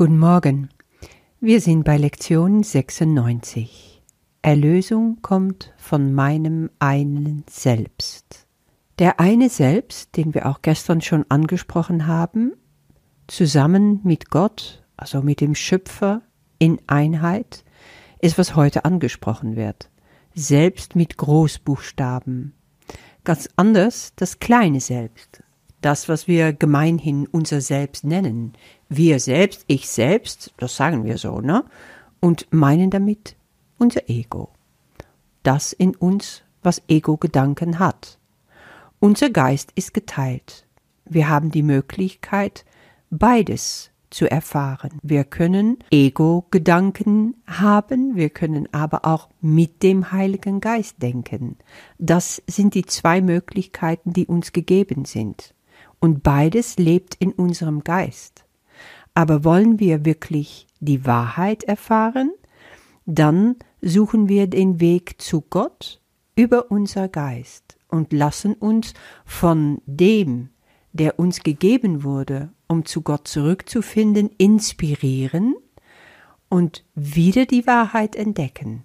Guten Morgen. Wir sind bei Lektion 96. Erlösung kommt von meinem einen Selbst. Der eine Selbst, den wir auch gestern schon angesprochen haben, zusammen mit Gott, also mit dem Schöpfer in Einheit, ist, was heute angesprochen wird. Selbst mit Großbuchstaben. Ganz anders das kleine Selbst, das, was wir gemeinhin unser Selbst nennen. Wir selbst, ich selbst, das sagen wir so, ne? Und meinen damit unser Ego. Das in uns, was Ego-Gedanken hat. Unser Geist ist geteilt. Wir haben die Möglichkeit, beides zu erfahren. Wir können Ego-Gedanken haben, wir können aber auch mit dem Heiligen Geist denken. Das sind die zwei Möglichkeiten, die uns gegeben sind und beides lebt in unserem Geist. Aber wollen wir wirklich die Wahrheit erfahren, dann suchen wir den Weg zu Gott über unser Geist und lassen uns von dem, der uns gegeben wurde, um zu Gott zurückzufinden, inspirieren und wieder die Wahrheit entdecken.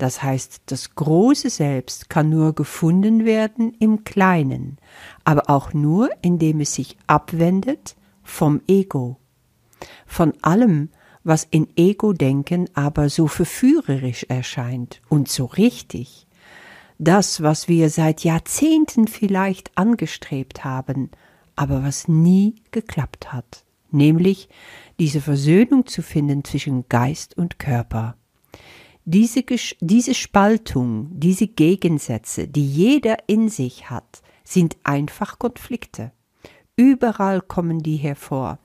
Das heißt, das große Selbst kann nur gefunden werden im Kleinen, aber auch nur, indem es sich abwendet vom Ego, von allem, was in Ego-Denken aber so verführerisch erscheint und so richtig. Das, was wir seit Jahrzehnten vielleicht angestrebt haben, aber was nie geklappt hat, nämlich diese Versöhnung zu finden zwischen Geist und Körper. Diese, diese Spaltung, diese Gegensätze, die jeder in sich hat, sind einfach Konflikte. Überall kommen die hervor.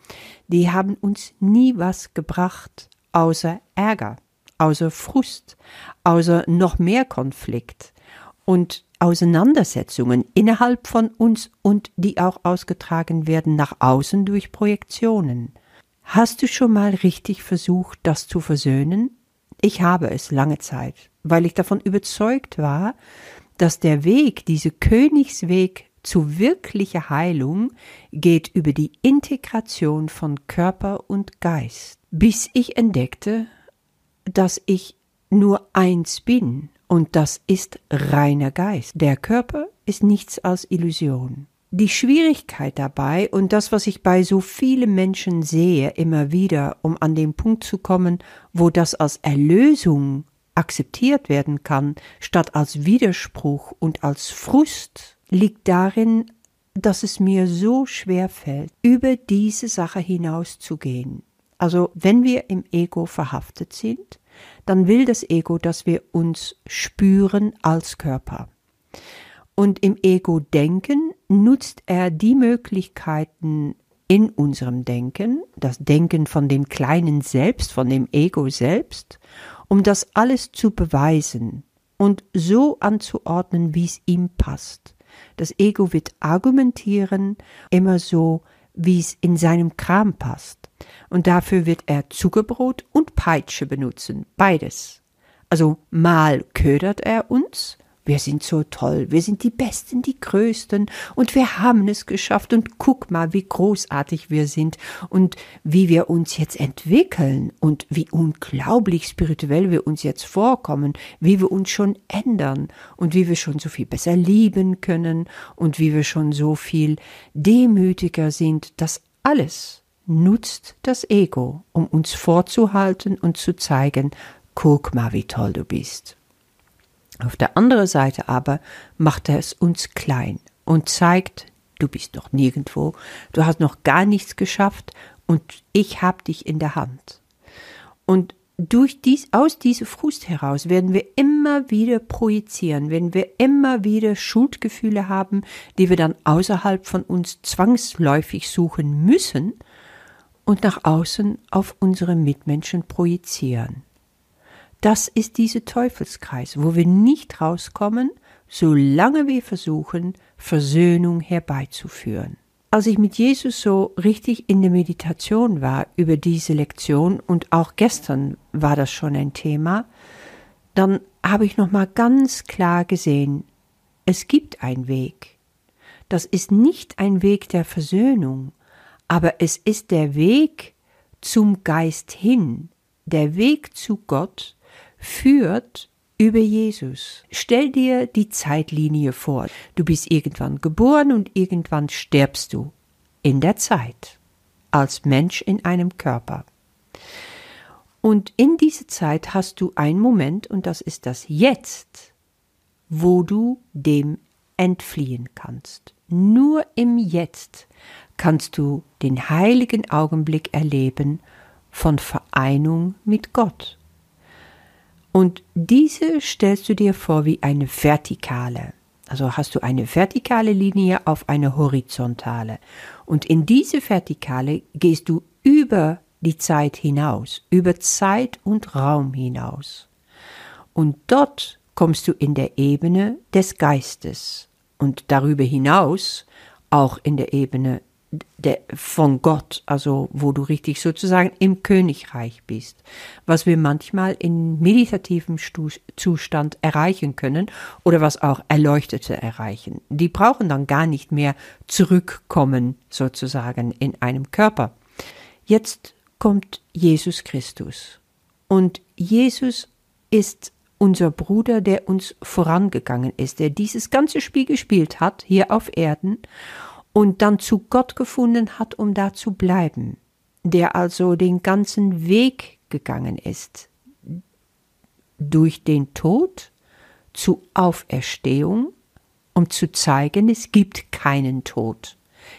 Die haben uns nie was gebracht, außer Ärger, außer Frust, außer noch mehr Konflikt und Auseinandersetzungen innerhalb von uns und die auch ausgetragen werden nach außen durch Projektionen. Hast du schon mal richtig versucht, das zu versöhnen? Ich habe es lange Zeit, weil ich davon überzeugt war, dass der Weg, dieser Königsweg zu wirklicher Heilung geht über die Integration von Körper und Geist, bis ich entdeckte, dass ich nur eins bin, und das ist reiner Geist. Der Körper ist nichts als Illusion die Schwierigkeit dabei und das, was ich bei so vielen Menschen sehe, immer wieder, um an den Punkt zu kommen, wo das als Erlösung akzeptiert werden kann, statt als Widerspruch und als Frust, liegt darin, dass es mir so schwer fällt, über diese Sache hinauszugehen. Also, wenn wir im Ego verhaftet sind, dann will das Ego, dass wir uns spüren als Körper. Und im Ego-Denken nutzt er die Möglichkeiten in unserem Denken, das Denken von dem kleinen Selbst, von dem Ego selbst, um das alles zu beweisen und so anzuordnen, wie es ihm passt. Das Ego wird argumentieren, immer so, wie es in seinem Kram passt. Und dafür wird er Zuckerbrot und Peitsche benutzen, beides. Also mal ködert er uns, wir sind so toll, wir sind die Besten, die Größten. Und wir haben es geschafft. Und guck mal, wie großartig wir sind. Und wie wir uns jetzt entwickeln. Und wie unglaublich spirituell wir uns jetzt vorkommen, wie wir uns schon ändern. Und wie wir schon so viel besser lieben können. Und wie wir schon so viel demütiger sind, das alles nutzt das Ego, um uns vorzuhalten und zu zeigen, guck mal, wie toll du bist. Auf der anderen Seite aber macht er es uns klein und zeigt, du bist noch nirgendwo, du hast noch gar nichts geschafft und ich hab dich in der Hand. Und durch dies, aus dieser Frust heraus werden wir immer wieder projizieren, werden wir immer wieder Schuldgefühle haben, die wir dann außerhalb von uns zwangsläufig suchen müssen und nach außen auf unsere Mitmenschen projizieren. Das ist dieser Teufelskreis, wo wir nicht rauskommen, solange wir versuchen, Versöhnung herbeizuführen. Als ich mit Jesus so richtig in der Meditation war über diese Lektion und auch gestern war das schon ein Thema, dann habe ich noch mal ganz klar gesehen, es gibt einen Weg. Das ist nicht ein Weg der Versöhnung, aber es ist der Weg zum Geist hin, der Weg zu Gott, führt über Jesus. Stell dir die Zeitlinie vor. Du bist irgendwann geboren und irgendwann stirbst du. In der Zeit. Als Mensch in einem Körper. Und in dieser Zeit hast du einen Moment, und das ist das Jetzt, wo du dem entfliehen kannst. Nur im Jetzt kannst du den heiligen Augenblick erleben von Vereinung mit Gott. Und diese stellst du dir vor wie eine vertikale. Also hast du eine vertikale Linie auf eine horizontale. Und in diese vertikale gehst du über die Zeit hinaus, über Zeit und Raum hinaus. Und dort kommst du in der Ebene des Geistes und darüber hinaus auch in der Ebene der, von Gott, also wo du richtig sozusagen im Königreich bist, was wir manchmal in meditativem Zustand erreichen können oder was auch Erleuchtete erreichen. Die brauchen dann gar nicht mehr zurückkommen sozusagen in einem Körper. Jetzt kommt Jesus Christus und Jesus ist unser Bruder, der uns vorangegangen ist, der dieses ganze Spiel gespielt hat hier auf Erden und dann zu Gott gefunden hat, um da zu bleiben, der also den ganzen Weg gegangen ist, durch den Tod zu Auferstehung, um zu zeigen, es gibt keinen Tod.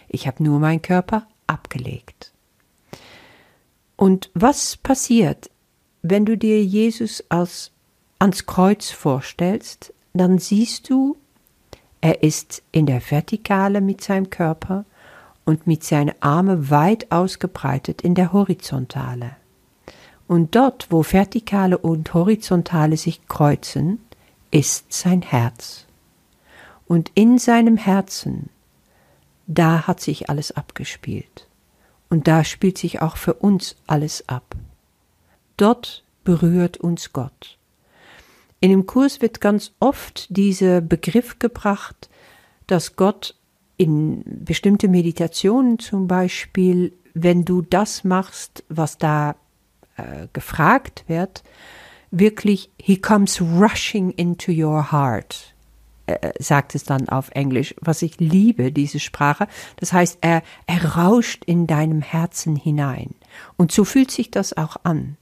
Ich habe nur meinen Körper abgelegt. Und was passiert, wenn du dir Jesus als ans Kreuz vorstellst, dann siehst du, er ist in der Vertikale mit seinem Körper und mit seinen Armen weit ausgebreitet in der Horizontale. Und dort, wo Vertikale und Horizontale sich kreuzen, ist sein Herz. Und in seinem Herzen, da hat sich alles abgespielt. Und da spielt sich auch für uns alles ab. Dort berührt uns Gott. In dem Kurs wird ganz oft dieser Begriff gebracht, dass Gott in bestimmte Meditationen zum Beispiel, wenn du das machst, was da äh, gefragt wird, wirklich, he comes rushing into your heart, äh, sagt es dann auf Englisch, was ich liebe, diese Sprache. Das heißt, er, er rauscht in deinem Herzen hinein. Und so fühlt sich das auch an.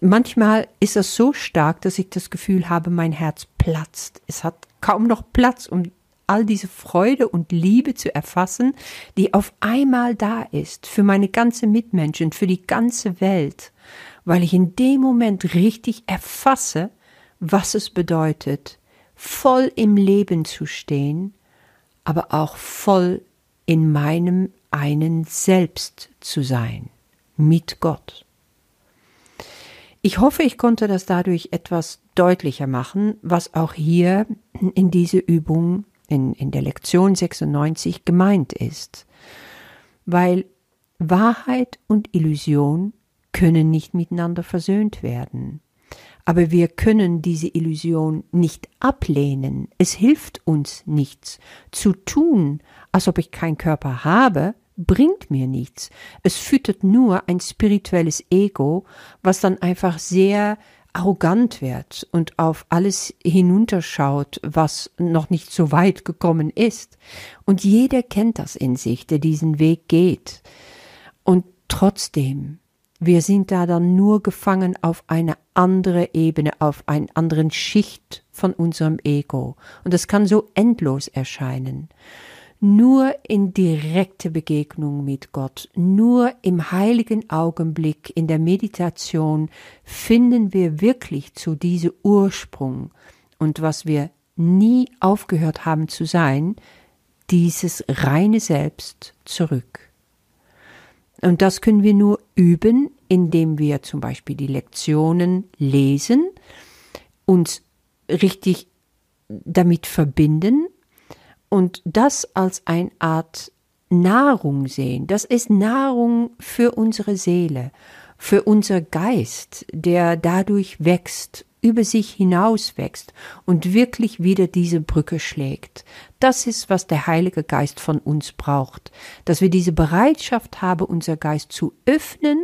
Manchmal ist es so stark, dass ich das Gefühl habe, mein Herz platzt. Es hat kaum noch Platz, um all diese Freude und Liebe zu erfassen, die auf einmal da ist für meine ganze Mitmenschen, für die ganze Welt, weil ich in dem Moment richtig erfasse, was es bedeutet, voll im Leben zu stehen, aber auch voll in meinem einen Selbst zu sein, mit Gott. Ich hoffe, ich konnte das dadurch etwas deutlicher machen, was auch hier in diese Übung in, in der Lektion 96 gemeint ist. Weil Wahrheit und Illusion können nicht miteinander versöhnt werden. Aber wir können diese Illusion nicht ablehnen. Es hilft uns nichts zu tun, als ob ich keinen Körper habe, bringt mir nichts. Es füttert nur ein spirituelles Ego, was dann einfach sehr arrogant wird und auf alles hinunterschaut, was noch nicht so weit gekommen ist. Und jeder kennt das in sich, der diesen Weg geht. Und trotzdem, wir sind da dann nur gefangen auf eine andere Ebene, auf einen anderen Schicht von unserem Ego. Und das kann so endlos erscheinen. Nur in direkte Begegnung mit Gott, nur im heiligen Augenblick in der Meditation finden wir wirklich zu diesem Ursprung und was wir nie aufgehört haben zu sein, dieses reine Selbst zurück. Und das können wir nur üben, indem wir zum Beispiel die Lektionen lesen, uns richtig damit verbinden und das als eine Art Nahrung sehen. Das ist Nahrung für unsere Seele, für unser Geist, der dadurch wächst, über sich hinaus wächst und wirklich wieder diese Brücke schlägt. Das ist, was der Heilige Geist von uns braucht, dass wir diese Bereitschaft haben, unser Geist zu öffnen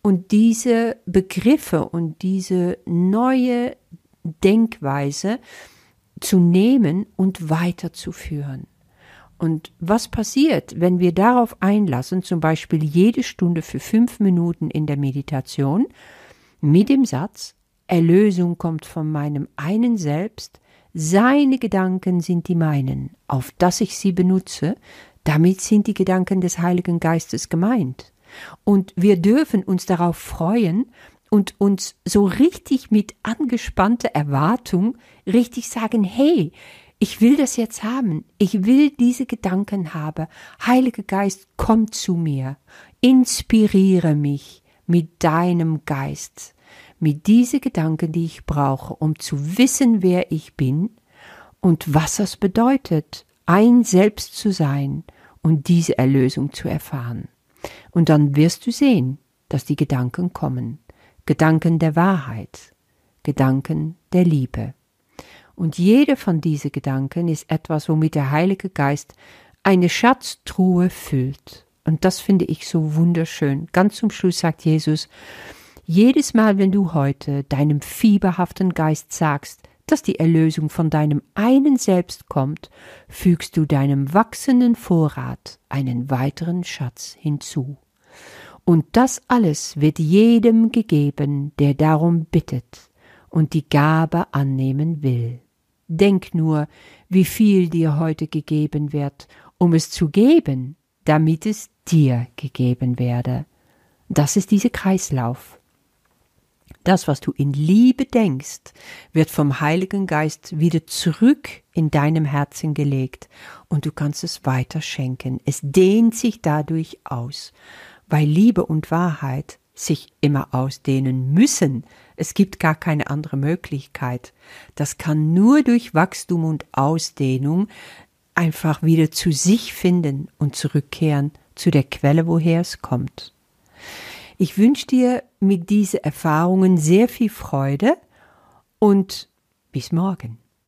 und diese Begriffe und diese neue Denkweise zu nehmen und weiterzuführen. Und was passiert, wenn wir darauf einlassen, zum Beispiel jede Stunde für fünf Minuten in der Meditation, mit dem Satz, Erlösung kommt von meinem einen Selbst, seine Gedanken sind die meinen, auf dass ich sie benutze, damit sind die Gedanken des Heiligen Geistes gemeint. Und wir dürfen uns darauf freuen und uns so richtig mit angespannter Erwartung richtig sagen, hey, ich will das jetzt haben. Ich will diese Gedanken haben. Heiliger Geist, komm zu mir. Inspiriere mich mit deinem Geist. Mit diese Gedanken, die ich brauche, um zu wissen, wer ich bin und was es bedeutet, ein Selbst zu sein und diese Erlösung zu erfahren. Und dann wirst du sehen, dass die Gedanken kommen. Gedanken der Wahrheit, Gedanken der Liebe. Und jeder von diesen Gedanken ist etwas, womit der Heilige Geist eine Schatztruhe füllt. Und das finde ich so wunderschön. Ganz zum Schluss sagt Jesus, jedes Mal, wenn du heute deinem fieberhaften Geist sagst, dass die Erlösung von deinem einen Selbst kommt, fügst du deinem wachsenden Vorrat einen weiteren Schatz hinzu. Und das alles wird jedem gegeben, der darum bittet und die Gabe annehmen will. Denk nur, wie viel dir heute gegeben wird, um es zu geben, damit es dir gegeben werde. Das ist dieser Kreislauf. Das, was du in Liebe denkst, wird vom Heiligen Geist wieder zurück in deinem Herzen gelegt und du kannst es weiter schenken. Es dehnt sich dadurch aus, weil Liebe und Wahrheit sich immer ausdehnen müssen. Es gibt gar keine andere Möglichkeit. Das kann nur durch Wachstum und Ausdehnung einfach wieder zu sich finden und zurückkehren zu der Quelle, woher es kommt. Ich wünsche dir mit diesen Erfahrungen sehr viel Freude und bis morgen.